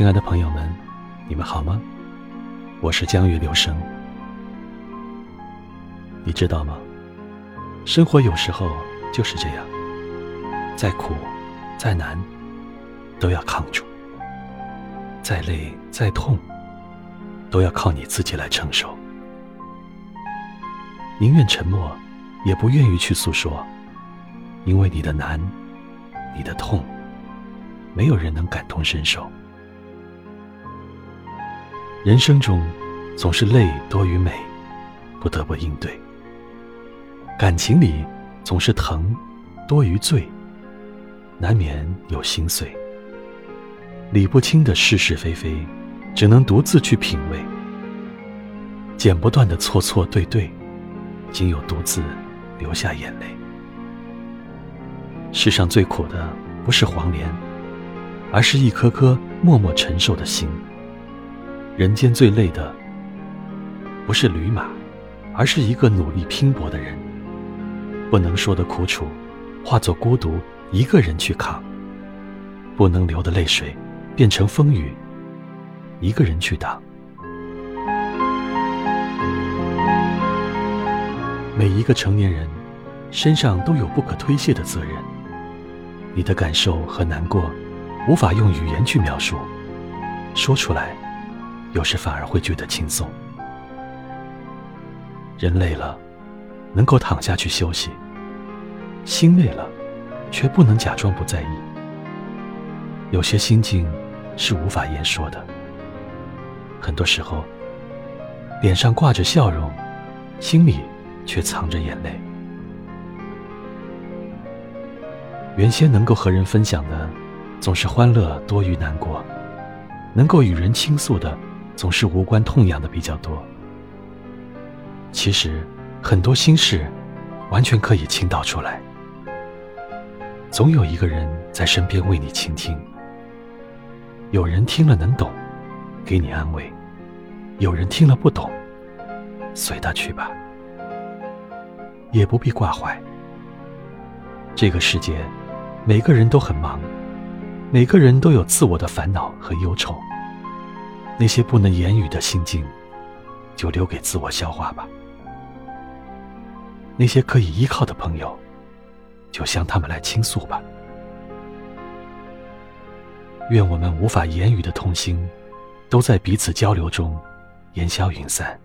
亲爱的朋友们，你们好吗？我是江月流声。你知道吗？生活有时候就是这样，再苦、再难，都要扛住；再累、再痛，都要靠你自己来承受。宁愿沉默，也不愿意去诉说，因为你的难、你的痛，没有人能感同身受。人生中，总是泪多于美，不得不应对；感情里，总是疼多于醉，难免有心碎。理不清的是是非非，只能独自去品味；剪不断的错错对对，仅有独自流下眼泪。世上最苦的，不是黄连，而是一颗颗默默承受的心。人间最累的，不是驴马，而是一个努力拼搏的人。不能说的苦楚，化作孤独，一个人去扛；不能流的泪水，变成风雨，一个人去挡。每一个成年人，身上都有不可推卸的责任。你的感受和难过，无法用语言去描述，说出来。有时反而会觉得轻松。人累了，能够躺下去休息；心累了，却不能假装不在意。有些心境是无法言说的。很多时候，脸上挂着笑容，心里却藏着眼泪。原先能够和人分享的，总是欢乐多于难过；能够与人倾诉的。总是无关痛痒的比较多。其实，很多心事，完全可以倾倒出来。总有一个人在身边为你倾听。有人听了能懂，给你安慰；有人听了不懂，随他去吧，也不必挂怀。这个世界，每个人都很忙，每个人都有自我的烦恼和忧愁。那些不能言语的心境，就留给自我消化吧。那些可以依靠的朋友，就向他们来倾诉吧。愿我们无法言语的痛心，都在彼此交流中烟消云散。